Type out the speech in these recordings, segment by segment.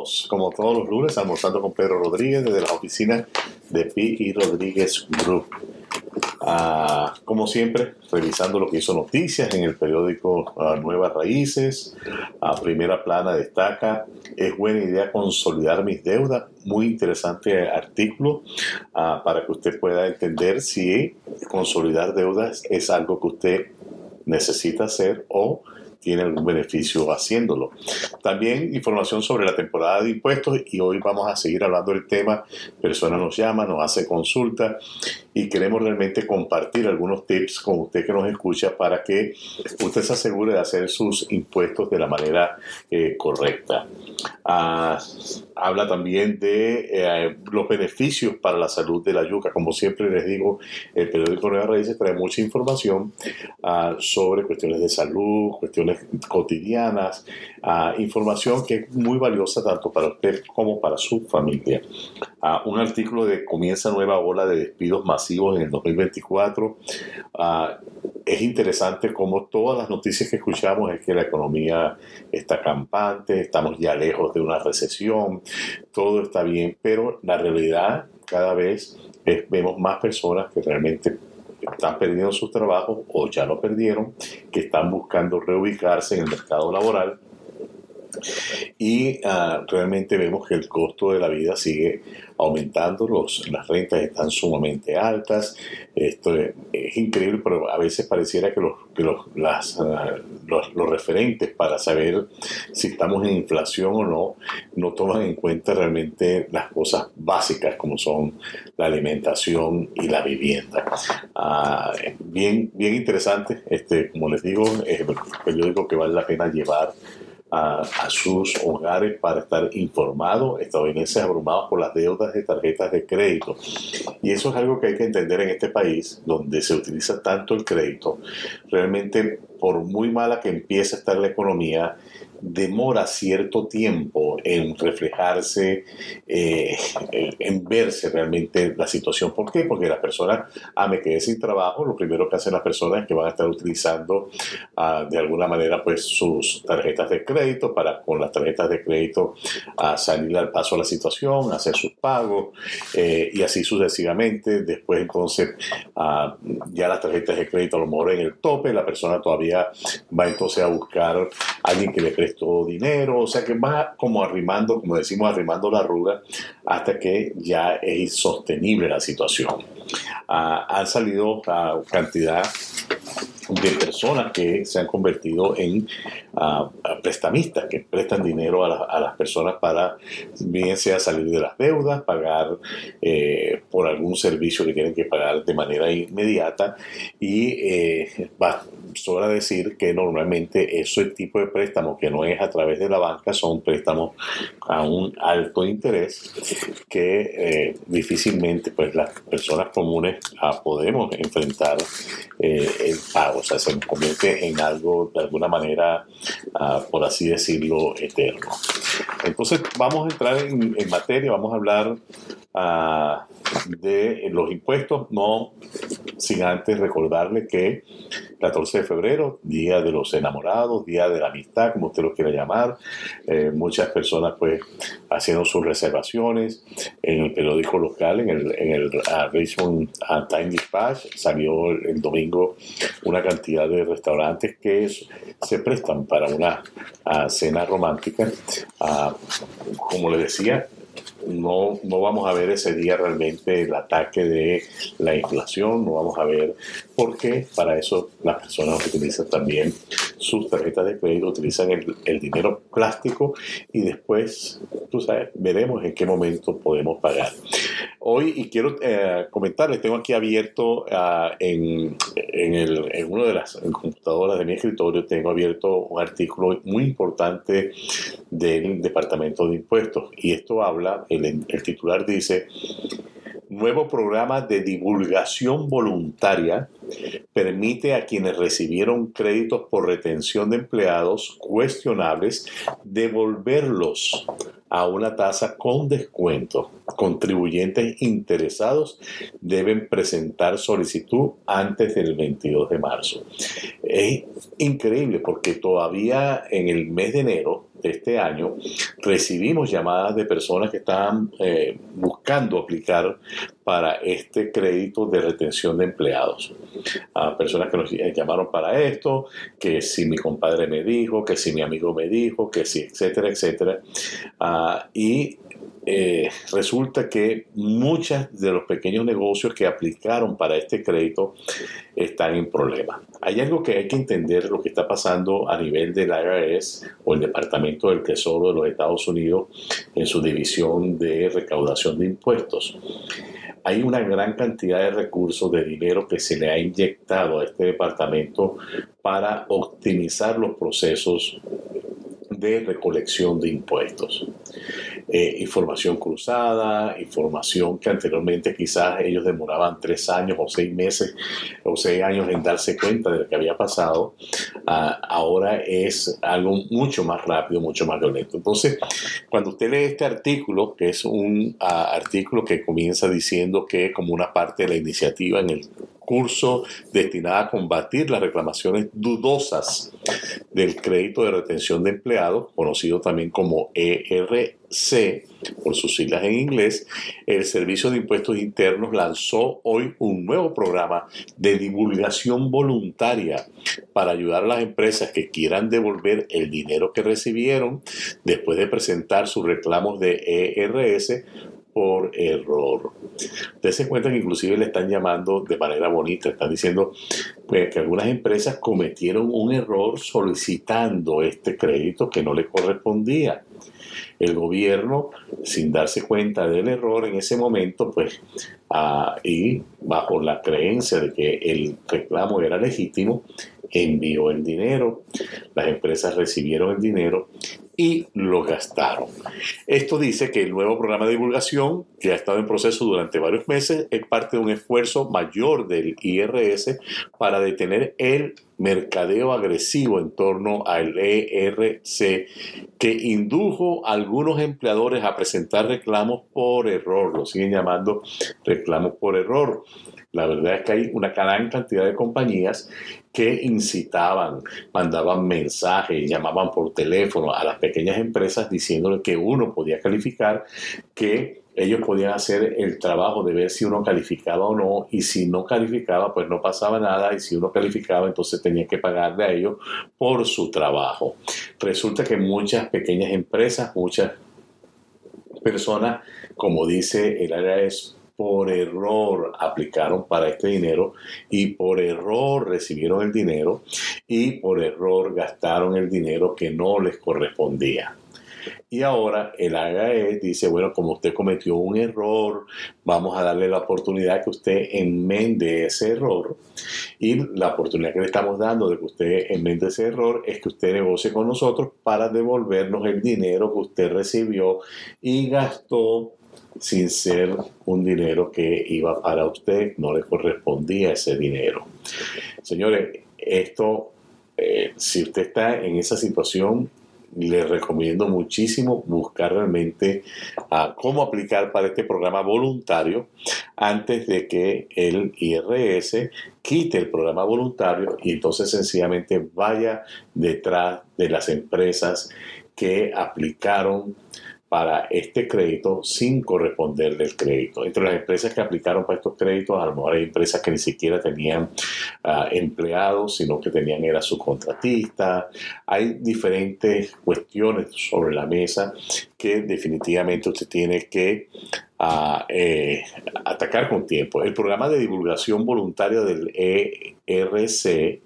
todos, como todos los lunes, almorzando con Pedro Rodríguez desde las oficinas de P. Rodríguez Group. Ah, como siempre, revisando lo que hizo noticias en el periódico ah, Nuevas Raíces. A primera plana destaca, es buena idea consolidar mis deudas. Muy interesante artículo ah, para que usted pueda entender si consolidar deudas es algo que usted necesita hacer o tiene algún beneficio haciéndolo. También información sobre la temporada de impuestos y hoy vamos a seguir hablando del tema. Personas nos llaman, nos hace consulta y queremos realmente compartir algunos tips con usted que nos escucha para que usted se asegure de hacer sus impuestos de la manera eh, correcta. Ah, habla también de eh, los beneficios para la salud de la yuca. Como siempre les digo, el periódico Nueva Raíces trae mucha información ah, sobre cuestiones de salud, cuestiones cotidianas, ah, información que es muy valiosa tanto para usted como para su familia. un artículo de Comienza nueva ola de despidos más en el 2024. Ah, es interesante como todas las noticias que escuchamos es que la economía está campante, estamos ya lejos de una recesión, todo está bien, pero la realidad cada vez es, vemos más personas que realmente están perdiendo sus trabajos o ya lo perdieron, que están buscando reubicarse en el mercado laboral y ah, realmente vemos que el costo de la vida sigue aumentando, los, las rentas están sumamente altas, esto es, increíble, pero a veces pareciera que, los, que los, las, ah, los, los, referentes para saber si estamos en inflación o no, no toman en cuenta realmente las cosas básicas como son la alimentación y la vivienda. Ah, bien, bien interesante, este, como les digo, es el periódico que vale la pena llevar a, sus hogares para estar informados, estadounidenses abrumados por las deudas de tarjetas de crédito. Y eso es algo que hay que entender en este país, donde se utiliza tanto el crédito. Realmente, por muy mala que empiece a estar la economía, demora cierto tiempo en reflejarse, eh, en verse realmente la situación. ¿Por qué? Porque las personas, ah, me quedé sin trabajo, lo primero que hacen las personas es que van a estar utilizando ah, de alguna manera pues sus tarjetas de crédito para con las tarjetas de crédito a salir al paso a la situación, hacer sus pagos eh, y así sucesivamente. Después entonces ah, ya las tarjetas de crédito lo mejor en el tope, la persona todavía va entonces a buscar a alguien que le preste todo dinero, o sea que va como arrimando, como decimos, arrimando la arruga hasta que ya es insostenible la situación. Ah, han salido a cantidad de personas que se han convertido en uh, prestamistas, que prestan dinero a, las personas para, bien sea salir de las deudas, pagar eh, por algún servicio que tienen que pagar de manera inmediata. Y eh, sobra decir que normalmente ese tipo de préstamos que no es a través de la banca son préstamos a un alto interés que eh, difícilmente pues las personas comunes ah, podemos enfrentar el pago o sea, se convierte en algo de alguna manera, ah, por así decirlo, eterno. Entonces, vamos a entrar en, materia, vamos a hablar uh, de los impuestos, no sin antes recordarle que 14 de febrero, Día de los Enamorados, Día de la Amistad, como usted lo quiera llamar, eh, muchas personas pues haciendo sus reservaciones en el periódico local, en el, en el uh, Richmond uh, Time Dispatch, salió el, domingo una cantidad de restaurantes que se prestan para una uh, cena romántica. como le decía, no, no vamos a ver ese día realmente el ataque de la inflación, no vamos a ver porque para eso las personas utilizan también sus tarjetas de crédito, utilizan el, dinero plástico y después, tú sabes, veremos en qué momento podemos pagar. Hoy, y quiero eh, comentarles, tengo aquí abierto ah, en, en, el, en una de las computadoras de mi escritorio, tengo abierto un artículo muy importante del Departamento de Impuestos y esto habla, el, titular dice, nuevo programa de divulgación voluntaria permite a quienes recibieron créditos por retención de empleados cuestionables devolverlos a una tasa con descuento. Contribuyentes interesados deben presentar solicitud antes del 22 de marzo. Es increíble porque todavía en el mes de enero de este año, recibimos llamadas de personas que estaban eh, buscando aplicar para este crédito de retención de empleados. A personas que nos llamaron para esto, que si mi compadre me dijo, que si mi amigo me dijo, que si, etcétera, etcétera. Ah, y eh, resulta que muchos de los pequeños negocios que aplicaron para este crédito están en problemas. Hay algo que hay que entender lo que está pasando a nivel del IRS o el Departamento del Tesoro de los Estados Unidos en su división de recaudación de impuestos. Hay una gran cantidad de recursos de dinero que se le ha inyectado a este departamento para optimizar los procesos de recolección de impuestos. Eh, información cruzada, información que anteriormente quizás ellos demoraban tres años o seis meses o seis años en darse cuenta de lo que había pasado, ah, ahora es algo mucho más rápido, mucho más violento. Entonces, cuando usted lee este artículo, que es un ah, artículo que comienza diciendo que como una parte de la iniciativa en el curso destinado a combatir las reclamaciones dudosas del crédito de retención de empleados, conocido también como ERC por sus siglas en inglés, el Servicio de Impuestos Internos lanzó hoy un nuevo programa de divulgación voluntaria para ayudar a las empresas que quieran devolver el dinero que recibieron después de presentar sus reclamos de ERS por error. Ustedes se cuenta que inclusive le están llamando de manera bonita, están diciendo pues, que algunas empresas cometieron un error solicitando este crédito que no le correspondía. El gobierno, sin darse cuenta del error en ese momento, pues, ah, y bajo la creencia de que el reclamo era legítimo, envió el dinero, las empresas recibieron el dinero y lo gastaron. Esto dice que el nuevo programa de divulgación, que ha estado en proceso durante varios meses, es parte de un esfuerzo mayor del IRS para detener el mercadeo agresivo en torno al ERC que indujo a algunos empleadores a presentar reclamos por error, lo siguen llamando reclamos por error. La verdad es que hay una gran cantidad de compañías que incitaban, mandaban mensajes, llamaban por teléfono a las pequeñas empresas diciéndole que uno podía calificar, que ellos podían hacer el trabajo de ver si uno calificaba o no, y si no calificaba, pues no pasaba nada, y si uno calificaba, entonces tenía que pagarle a ellos por su trabajo. Resulta que muchas pequeñas empresas, muchas personas, como dice el área por error aplicaron para este dinero y por error recibieron el dinero y por error gastaron el dinero que no les correspondía. Y ahora el AGAE dice, bueno, como usted cometió un error, vamos a darle la oportunidad que usted enmende ese error. Y la oportunidad que le estamos dando de que usted enmende ese error es que usted negocie con nosotros para devolvernos el dinero que usted recibió y gastó sin ser un dinero que iba para usted, no le correspondía ese dinero. Señores, esto, eh, si usted está en esa situación, le recomiendo muchísimo buscar realmente a cómo aplicar para este programa voluntario antes de que el IRS quite el programa voluntario y entonces sencillamente vaya detrás de las empresas que aplicaron para este crédito sin corresponder del crédito. Entre las empresas que aplicaron para estos créditos, a lo mejor hay empresas que ni siquiera tenían ah, empleados, sino que tenían era contratista. Hay diferentes cuestiones sobre la mesa que definitivamente usted tiene que ah, eh, atacar con tiempo. El programa de divulgación voluntaria del ERC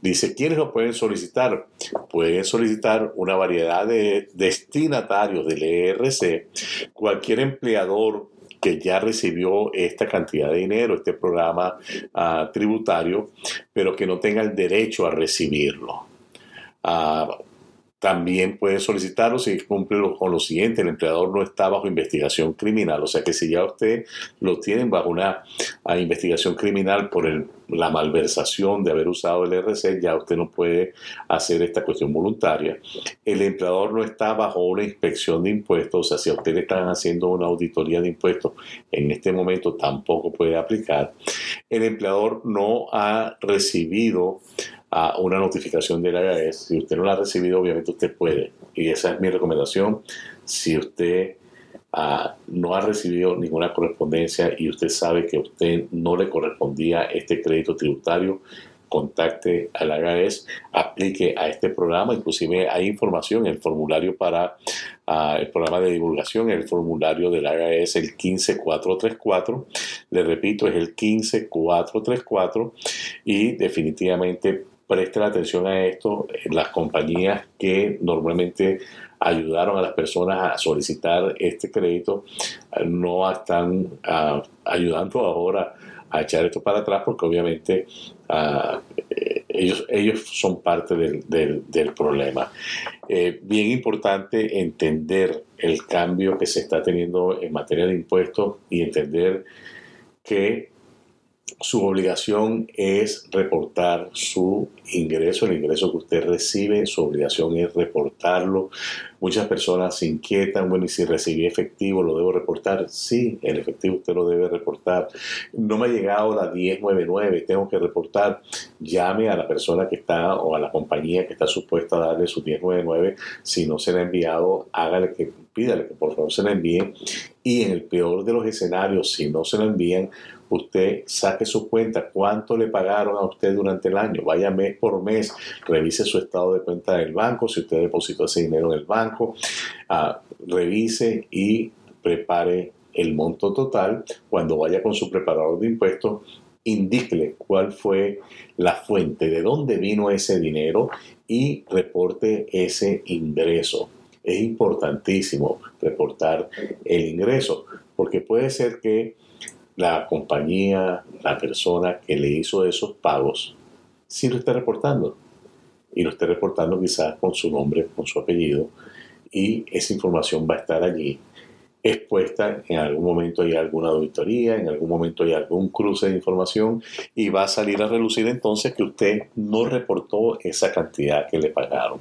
dice, ¿quiénes lo pueden solicitar? Pueden solicitar una variedad de destinatarios del ERC, cualquier empleador que ya recibió esta cantidad de dinero, este programa ah, tributario, pero que no tenga el derecho a recibirlo. Ah, también puede solicitarlo si cumple con lo siguiente, el empleador no está bajo investigación criminal, o sea que si ya usted lo tienen bajo una ah, investigación criminal por la malversación de haber usado el RC, ya usted no puede hacer esta cuestión voluntaria. El empleador no está bajo una inspección de impuestos, o sea, si a usted le están haciendo una auditoría de impuestos, en este momento tampoco puede aplicar. El empleador no ha recibido a una notificación del IRS. Si usted no la ha recibido, obviamente usted puede. Y esa es mi recomendación. Si usted ah, no ha recibido ninguna correspondencia y usted sabe que a usted no le correspondía este crédito tributario, contacte al IRS, aplique a este programa, inclusive hay información en el formulario para ah, el programa de divulgación, el formulario del IRS, el 15434, le repito, es el 15434 y definitivamente preste la atención a esto, las compañías que normalmente ayudaron a las personas a solicitar este crédito no están ah, ayudando ahora a echar esto para atrás porque obviamente ah, eh, ellos, ellos son parte del, problema. Eh, bien importante entender el cambio que se está teniendo en materia de impuestos y entender que su obligación es reportar su ingreso, el ingreso que usted recibe, su obligación es reportarlo. Muchas personas se inquietan, bueno, y si recibí efectivo, ¿lo debo reportar? Sí, el efectivo usted lo debe reportar. No me ha llegado la 1099, tengo que reportar. Llame a la persona que está o a la compañía que está supuesta a darle su 1099. Si no se le ha enviado, hágale que, pídale que por favor se la envíe. Y en el peor de los escenarios, si no se lo envían, usted saque su cuenta, cuánto le pagaron a usted durante el año, vaya mes por mes, revise su estado de cuenta del banco, si usted depositó ese dinero en el banco, ah, revise y prepare el monto total. Cuando vaya con su preparador de impuestos, indíquele cuál fue la fuente, de dónde vino ese dinero y reporte ese ingreso. Es importantísimo reportar el ingreso, porque puede ser que la compañía, la persona que le hizo esos pagos, sí lo está reportando. Y lo está reportando quizás con su nombre, con su apellido, y esa información va a estar allí expuesta, en algún momento hay alguna auditoría, en algún momento hay algún cruce de información y va a salir a relucir entonces que usted no reportó esa cantidad que le pagaron.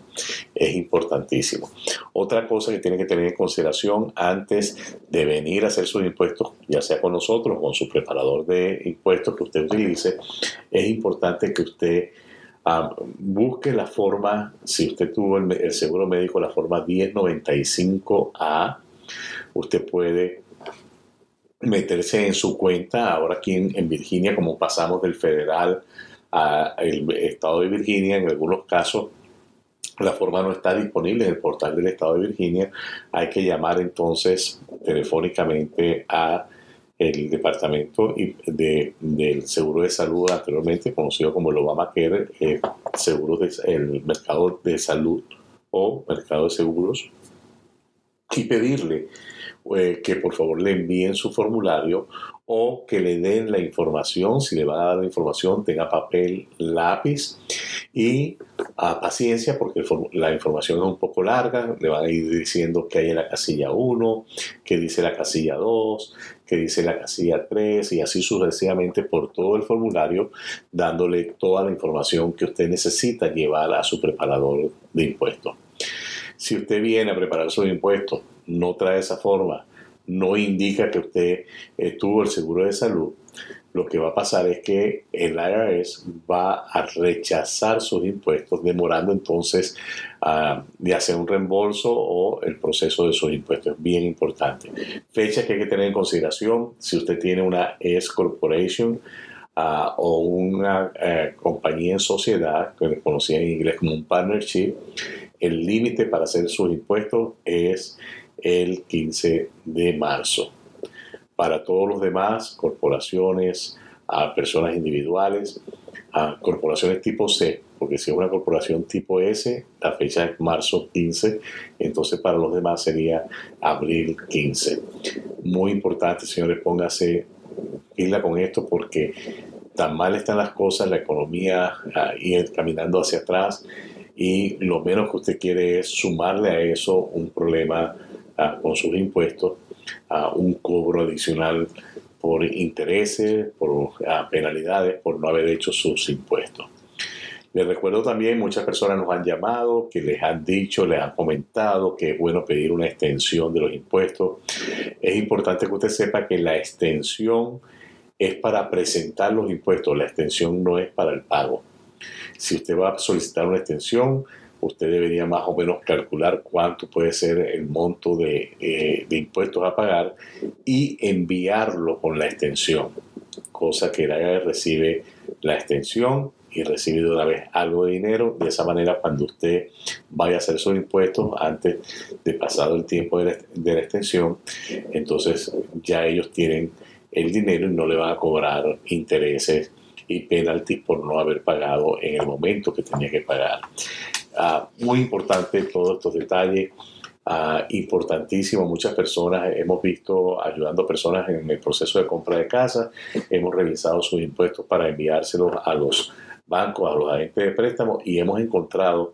Es importantísimo. Otra cosa que tiene que tener en consideración antes de venir a hacer sus impuestos, ya sea con nosotros o con su preparador de impuestos que usted utilice, es importante que usted ah, busque la forma, si usted tuvo el, el seguro médico, la forma 1095A usted puede meterse en su cuenta. Ahora aquí en, Virginia, como pasamos del federal al estado de Virginia, en algunos casos la forma no está disponible en el portal del estado de Virginia. Hay que llamar entonces telefónicamente a el departamento de, del seguro de salud anteriormente conocido como el Obamacare, el seguro de, el mercado de salud o mercado de seguros y pedirle eh, que por favor le envíen su formulario o que le den la información, si le van a dar la información, tenga papel, lápiz y a paciencia porque la información es un poco larga, le van a ir diciendo que hay en la casilla 1, que dice la casilla 2, que dice la casilla 3 y así sucesivamente por todo el formulario, dándole toda la información que usted necesita llevar a su preparador de impuestos. Si usted viene a preparar sus impuestos, no trae esa forma, no indica que usted tuvo el seguro de salud, lo que va a pasar es que el IRS va a rechazar sus impuestos, demorando entonces uh, de hacer un reembolso o el proceso de sus impuestos. Es bien importante. Fecha que hay que tener en consideración, si usted tiene una S Corporation, ah, o una eh, compañía en sociedad, que conocía en inglés como un partnership, el límite para hacer sus impuestos es el 15 de marzo. Para todos los demás, corporaciones, a personas individuales, a corporaciones tipo C, porque si es una corporación tipo S, la fecha es marzo 15, entonces para los demás sería abril 15. Muy importante, señores, póngase pila con esto porque tan mal están las cosas, la economía ah, ir caminando hacia atrás y lo menos que usted quiere es sumarle a eso un problema ah, con sus impuestos, un cobro adicional por intereses, por ah, penalidades, por no haber hecho sus impuestos. Les recuerdo también, muchas personas nos han llamado, que les han dicho, les han comentado que es bueno pedir una extensión de los impuestos. Es importante que usted sepa que la extensión es para presentar los impuestos, la extensión no es para el pago. Si usted va a solicitar una extensión, usted debería más o menos calcular cuánto puede ser el monto de, eh, de impuestos a pagar y enviarlo con la extensión, cosa que el IRS recibe la extensión y recibe de una vez algo de dinero. De esa manera, cuando usted vaya a hacer sus impuestos antes de pasado el tiempo de la, extensión, entonces ya ellos tienen el dinero y no le van a cobrar intereses y penaltis por no haber pagado en el momento que tenía que pagar. Ah, muy importante todos estos detalles. Uh, importantísimo. Muchas personas hemos visto ayudando a personas en el proceso de compra de casa. Hemos revisado sus impuestos para enviárselos a los bancos, a los agentes de préstamo y hemos encontrado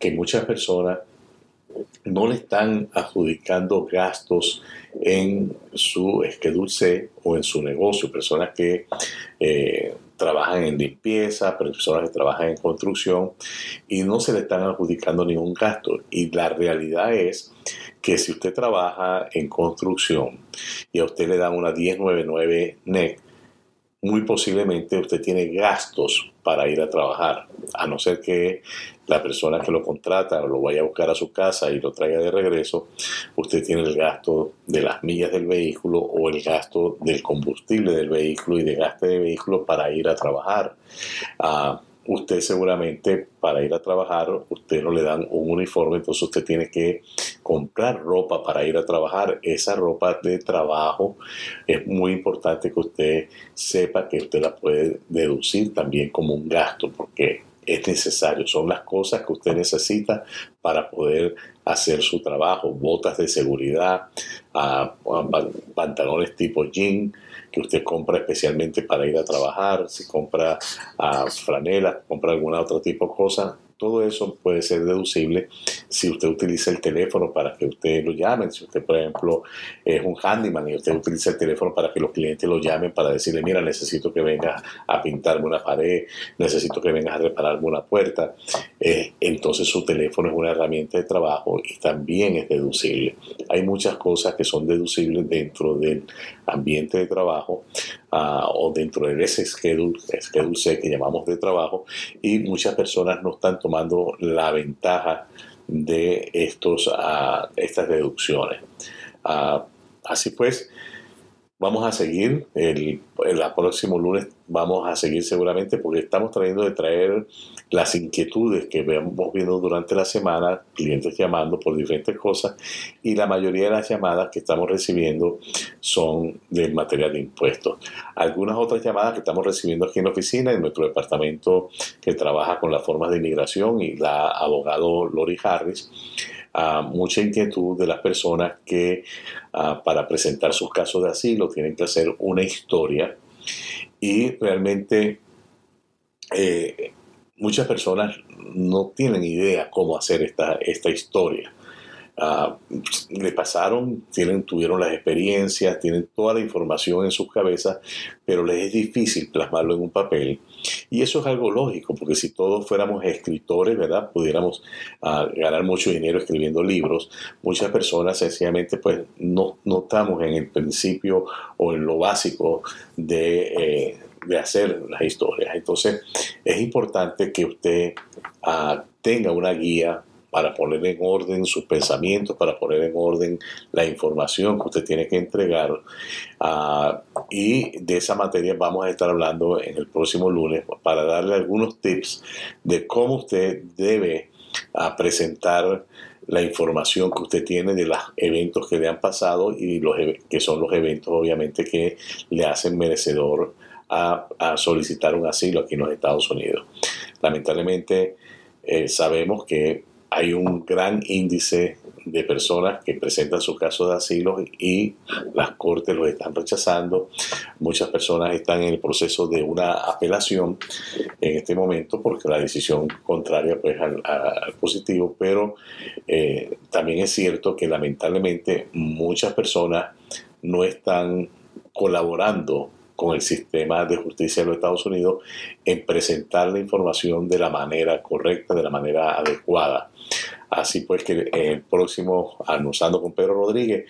que muchas personas no le están adjudicando gastos en su schedule C o en su negocio, personas que eh, trabajan en limpieza, personas que trabajan en construcción y no se le están adjudicando ningún gasto. Y la realidad es que si usted trabaja en construcción y a usted le dan una 1099 NEC, muy posiblemente usted tiene gastos para ir a trabajar, a no ser que la persona que lo contrata lo vaya a buscar a su casa y lo traiga de regreso, usted tiene el gasto de las millas del vehículo o el gasto del combustible del vehículo y de gasto de vehículo para ir a trabajar. Ah, usted seguramente para ir a trabajar, usted no le dan un uniforme, entonces usted tiene que comprar ropa para ir a trabajar. Esa ropa de trabajo es muy importante que usted sepa que usted la puede deducir también como un gasto, porque es necesario, son las cosas que usted necesita para poder hacer su trabajo, botas de seguridad, ah, pantalones tipo jean, que usted compra especialmente para ir a trabajar, si compra uh, franela, compra alguna otro tipo de cosa, todo eso puede ser deducible si usted utiliza el teléfono para que usted lo llamen. Si usted, por ejemplo, es un handyman y usted utiliza el teléfono para que los clientes lo llamen para decirle, mira, necesito que vengas a pintarme una pared, necesito que vengas a repararme una puerta. Eh, entonces su teléfono es una herramienta de trabajo y también es deducible. Hay muchas cosas que son deducibles dentro del ambiente de trabajo o dentro de ese schedule, schedule C que llamamos de trabajo y muchas personas no están tomando la ventaja de estos, uh, estas deducciones. Uh, así pues, vamos a seguir el, el, próximo lunes vamos a seguir seguramente porque estamos trayendo de traer las inquietudes que vemos viendo durante la semana, clientes llamando por diferentes cosas y la mayoría de las llamadas que estamos recibiendo son del material de impuestos. Algunas otras llamadas que estamos recibiendo aquí en la oficina, en nuestro departamento que trabaja con las formas de inmigración y la abogado Lori Harris, a mucha inquietud de las personas que para presentar sus casos de asilo tienen que hacer una historia y realmente eh, muchas personas no tienen idea cómo hacer esta, esta historia. Le pasaron, tienen, tuvieron las experiencias, tienen toda la información en sus cabezas, pero les es difícil plasmarlo en un papel. Y eso es algo lógico, porque si todos fuéramos escritores, ¿verdad? Pudiéramos uh, ganar mucho dinero escribiendo libros. Muchas personas sencillamente pues no, no estamos en el principio o en lo básico de, eh, de hacer las historias. Entonces es importante que usted uh, tenga una guía para poner en orden sus pensamientos, para poner en orden la información que usted tiene que entregar. Uh, y de esa materia vamos a estar hablando en el próximo lunes para darle algunos tips de cómo usted debe uh, presentar la información que usted tiene de los eventos que le han pasado y los que son los eventos obviamente que le hacen merecedor a, a solicitar un asilo aquí en los Estados Unidos. Lamentablemente eh, sabemos que hay un gran índice de personas que presentan su caso de asilo y las cortes los están rechazando. Muchas personas están en el proceso de una apelación en este momento porque la decisión contraria pues al, positivo, pero eh, también es cierto que lamentablemente muchas personas no están colaborando con el sistema de justicia de los Estados Unidos en presentar la información de la manera correcta, de la manera adecuada. Así pues que el próximo Almorzando con Pedro Rodríguez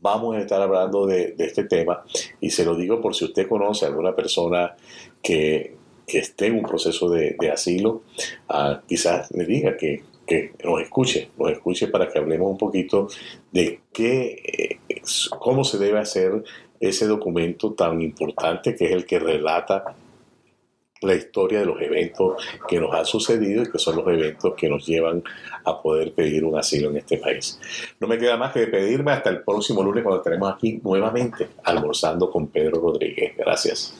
vamos a estar hablando de, este tema y se lo digo por si usted conoce a alguna persona que esté en un proceso de, asilo, ah, quizás le diga que, que, nos escuche, nos escuche para que hablemos un poquito de qué, eh, cómo se debe hacer ese documento tan importante que es el que relata la historia de los eventos que nos han sucedido y que son los eventos que nos llevan a poder pedir un asilo en este país. No me queda más que despedirme hasta el próximo lunes cuando estaremos aquí nuevamente almorzando con Pedro Rodríguez. Gracias.